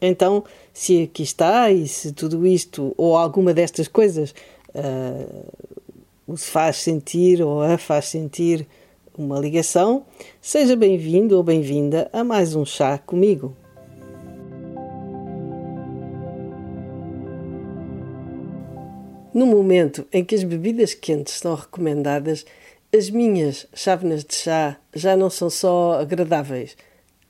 Então, se aqui está e se tudo isto ou alguma destas coisas uh, faz sentir ou a faz sentir uma ligação, seja bem-vindo ou bem-vinda a mais um chá comigo. No momento em que as bebidas quentes são recomendadas, as minhas chávenas de chá já não são só agradáveis,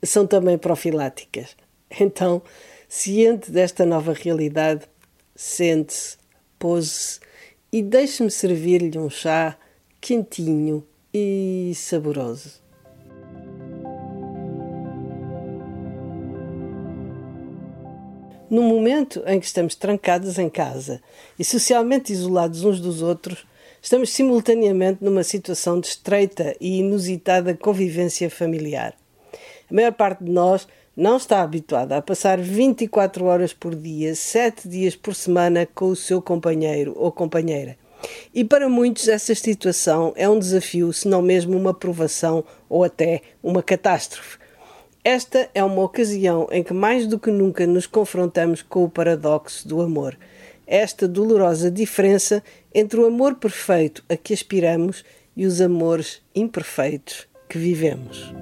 são também profiláticas. Então, ciente desta nova realidade, sente-se, pose-se e deixe-me servir-lhe um chá quentinho e saboroso. No momento em que estamos trancados em casa e socialmente isolados uns dos outros, estamos simultaneamente numa situação de estreita e inusitada convivência familiar. A maior parte de nós não está habituada a passar 24 horas por dia, 7 dias por semana com o seu companheiro ou companheira. E para muitos essa situação é um desafio, se não mesmo uma provação ou até uma catástrofe. Esta é uma ocasião em que mais do que nunca nos confrontamos com o paradoxo do amor. Esta dolorosa diferença entre o amor perfeito a que aspiramos e os amores imperfeitos que vivemos.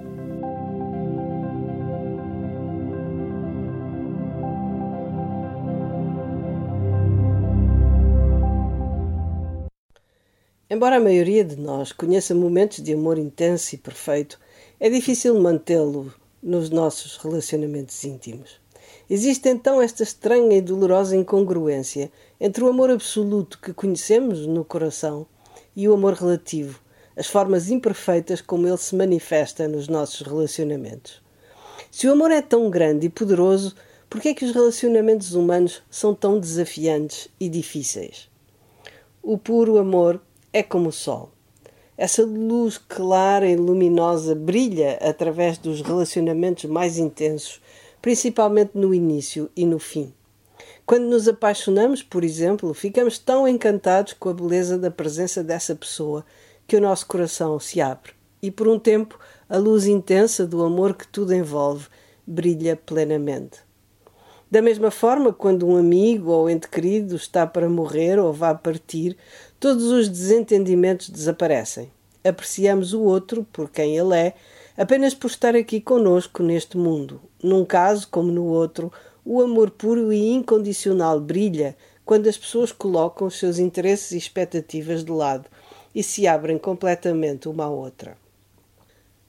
Embora a maioria de nós conheça momentos de amor intenso e perfeito, é difícil mantê-lo nos nossos relacionamentos íntimos. Existe então esta estranha e dolorosa incongruência entre o amor absoluto que conhecemos no coração e o amor relativo, as formas imperfeitas como ele se manifesta nos nossos relacionamentos. Se o amor é tão grande e poderoso, por que é que os relacionamentos humanos são tão desafiantes e difíceis? O puro amor é como o sol. Essa luz clara e luminosa brilha através dos relacionamentos mais intensos, principalmente no início e no fim. Quando nos apaixonamos, por exemplo, ficamos tão encantados com a beleza da presença dessa pessoa que o nosso coração se abre e, por um tempo, a luz intensa do amor que tudo envolve brilha plenamente. Da mesma forma, quando um amigo ou ente querido está para morrer ou vá partir, todos os desentendimentos desaparecem. Apreciamos o outro por quem ele é, apenas por estar aqui conosco neste mundo. Num caso, como no outro, o amor puro e incondicional brilha quando as pessoas colocam os seus interesses e expectativas de lado e se abrem completamente uma à outra.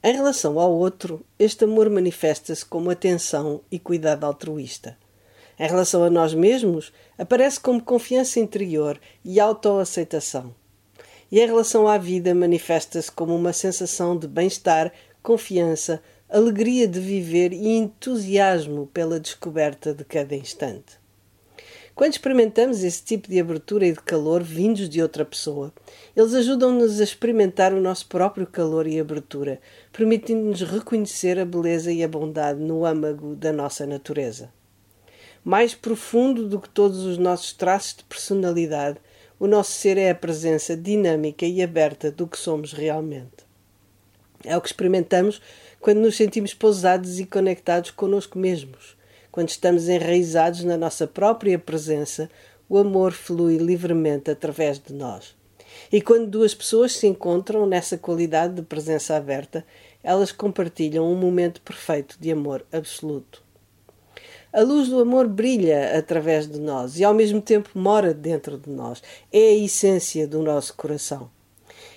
Em relação ao outro, este amor manifesta-se como atenção e cuidado altruísta. Em relação a nós mesmos, aparece como confiança interior e autoaceitação. E em relação à vida, manifesta-se como uma sensação de bem-estar, confiança, alegria de viver e entusiasmo pela descoberta de cada instante. Quando experimentamos esse tipo de abertura e de calor vindos de outra pessoa, eles ajudam-nos a experimentar o nosso próprio calor e abertura, permitindo-nos reconhecer a beleza e a bondade no âmago da nossa natureza mais profundo do que todos os nossos traços de personalidade, o nosso ser é a presença dinâmica e aberta do que somos realmente. É o que experimentamos quando nos sentimos pousados e conectados conosco mesmos. Quando estamos enraizados na nossa própria presença, o amor flui livremente através de nós. E quando duas pessoas se encontram nessa qualidade de presença aberta, elas compartilham um momento perfeito de amor absoluto. A luz do amor brilha através de nós e ao mesmo tempo mora dentro de nós. É a essência do nosso coração.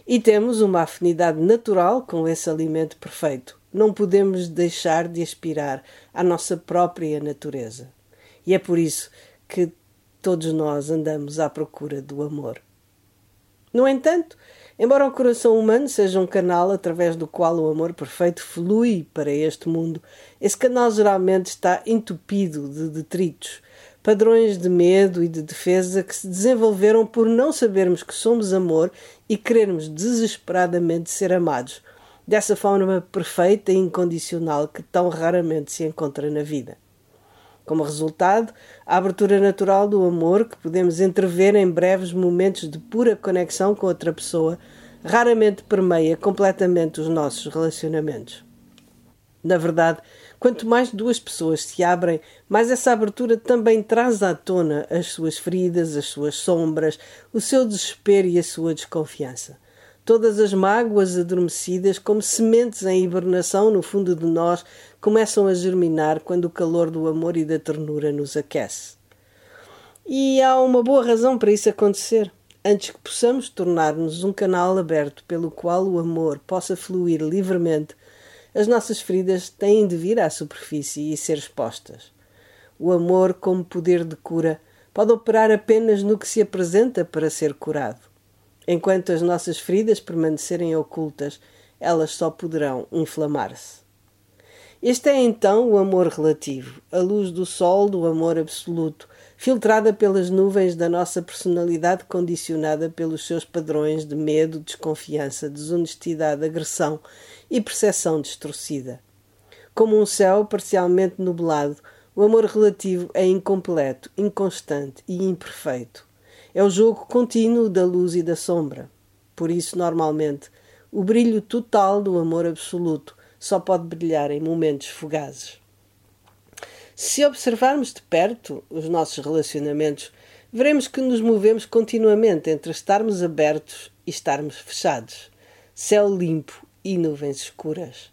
E temos uma afinidade natural com esse alimento perfeito. Não podemos deixar de aspirar à nossa própria natureza. E é por isso que todos nós andamos à procura do amor. No entanto, Embora o coração humano seja um canal através do qual o amor perfeito flui para este mundo, esse canal geralmente está entupido de detritos, padrões de medo e de defesa que se desenvolveram por não sabermos que somos amor e querermos desesperadamente ser amados, dessa forma perfeita e incondicional que tão raramente se encontra na vida. Como resultado, a abertura natural do amor que podemos entrever em breves momentos de pura conexão com outra pessoa raramente permeia completamente os nossos relacionamentos. Na verdade, quanto mais duas pessoas se abrem, mais essa abertura também traz à tona as suas feridas, as suas sombras, o seu desespero e a sua desconfiança todas as mágoas adormecidas, como sementes em hibernação no fundo de nós, começam a germinar quando o calor do amor e da ternura nos aquece. E há uma boa razão para isso acontecer. Antes que possamos tornar-nos um canal aberto pelo qual o amor possa fluir livremente, as nossas feridas têm de vir à superfície e ser expostas. O amor, como poder de cura, pode operar apenas no que se apresenta para ser curado. Enquanto as nossas feridas permanecerem ocultas, elas só poderão inflamar-se. Este é então o amor relativo, a luz do sol do amor absoluto, filtrada pelas nuvens da nossa personalidade condicionada pelos seus padrões de medo, desconfiança, desonestidade, agressão e percepção distorcida. Como um céu parcialmente nublado, o amor relativo é incompleto, inconstante e imperfeito. É o jogo contínuo da luz e da sombra. Por isso, normalmente, o brilho total do amor absoluto só pode brilhar em momentos fugazes. Se observarmos de perto os nossos relacionamentos, veremos que nos movemos continuamente entre estarmos abertos e estarmos fechados, céu limpo e nuvens escuras.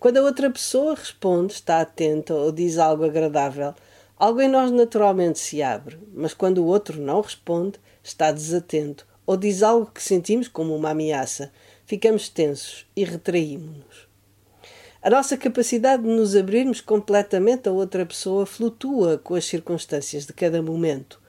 Quando a outra pessoa responde, está atenta ou diz algo agradável, Algo em nós naturalmente se abre, mas quando o outro não responde, está desatento ou diz algo que sentimos como uma ameaça, ficamos tensos e retraímos-nos. A nossa capacidade de nos abrirmos completamente a outra pessoa flutua com as circunstâncias de cada momento.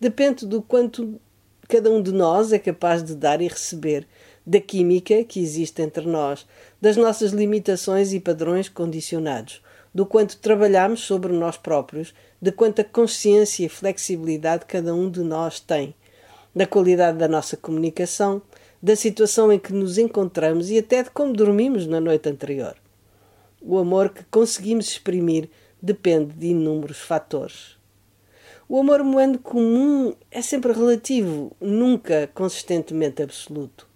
Depende do quanto cada um de nós é capaz de dar e receber, da química que existe entre nós, das nossas limitações e padrões condicionados, do quanto trabalhamos sobre nós próprios, de quanta consciência e flexibilidade cada um de nós tem, da qualidade da nossa comunicação, da situação em que nos encontramos e até de como dormimos na noite anterior. O amor que conseguimos exprimir depende de inúmeros fatores. O amor humano comum é sempre relativo, nunca consistentemente absoluto.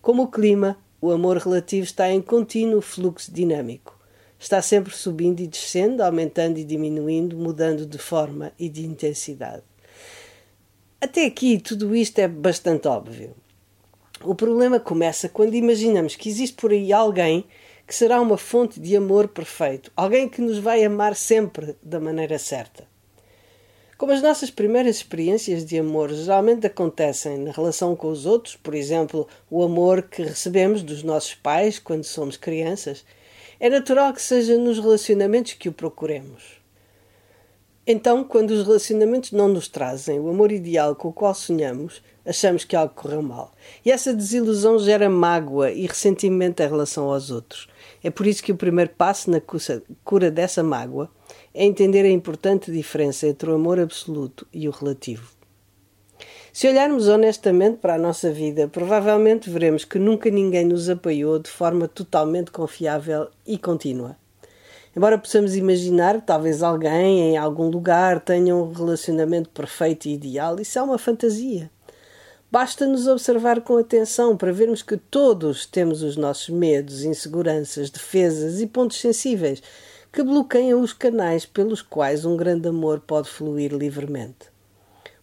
Como o clima, o amor relativo está em contínuo fluxo dinâmico está sempre subindo e descendo, aumentando e diminuindo, mudando de forma e de intensidade. Até aqui tudo isto é bastante óbvio. O problema começa quando imaginamos que existe por aí alguém que será uma fonte de amor perfeito, alguém que nos vai amar sempre da maneira certa. Como as nossas primeiras experiências de amor geralmente acontecem na relação com os outros, por exemplo, o amor que recebemos dos nossos pais quando somos crianças, é natural que seja nos relacionamentos que o procuremos. Então, quando os relacionamentos não nos trazem o amor ideal com o qual sonhamos, achamos que algo correu mal. E essa desilusão gera mágoa e ressentimento em relação aos outros. É por isso que o primeiro passo na cura dessa mágoa é entender a importante diferença entre o amor absoluto e o relativo. Se olharmos honestamente para a nossa vida, provavelmente veremos que nunca ninguém nos apoiou de forma totalmente confiável e contínua. Embora possamos imaginar que talvez alguém em algum lugar tenha um relacionamento perfeito e ideal, isso é uma fantasia. Basta nos observar com atenção para vermos que todos temos os nossos medos, inseguranças, defesas e pontos sensíveis que bloqueiam os canais pelos quais um grande amor pode fluir livremente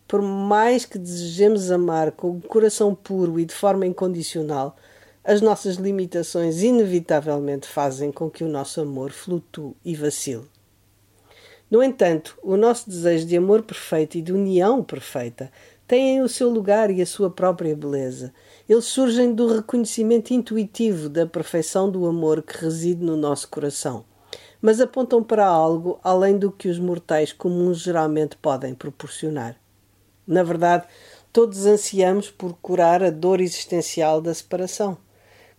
por mais que desejemos amar com o coração puro e de forma incondicional, as nossas limitações inevitavelmente fazem com que o nosso amor flutue e vacile. No entanto, o nosso desejo de amor perfeito e de união perfeita têm o seu lugar e a sua própria beleza. Eles surgem do reconhecimento intuitivo da perfeição do amor que reside no nosso coração, mas apontam para algo além do que os mortais comuns geralmente podem proporcionar. Na verdade, Todos ansiamos por curar a dor existencial da separação.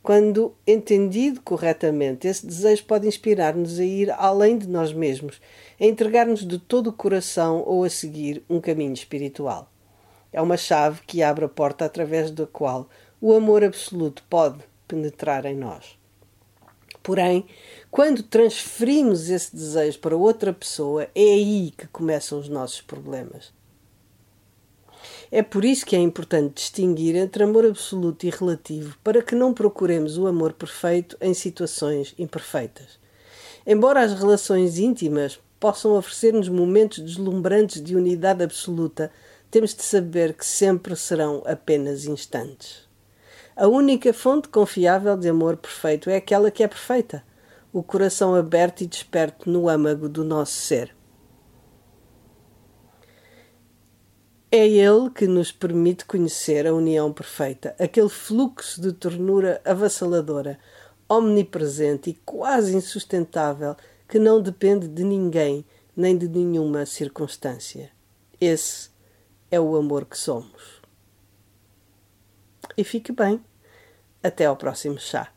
Quando entendido corretamente, esse desejo pode inspirar-nos a ir além de nós mesmos, a entregar-nos de todo o coração ou a seguir um caminho espiritual. É uma chave que abre a porta através da qual o amor absoluto pode penetrar em nós. Porém, quando transferimos esse desejo para outra pessoa, é aí que começam os nossos problemas. É por isso que é importante distinguir entre amor absoluto e relativo, para que não procuremos o amor perfeito em situações imperfeitas. Embora as relações íntimas possam oferecer-nos momentos deslumbrantes de unidade absoluta, temos de saber que sempre serão apenas instantes. A única fonte confiável de amor perfeito é aquela que é perfeita, o coração aberto e desperto no âmago do nosso ser. É ele que nos permite conhecer a união perfeita, aquele fluxo de ternura avassaladora, omnipresente e quase insustentável que não depende de ninguém nem de nenhuma circunstância. Esse é o amor que somos. E fique bem. Até ao próximo chá.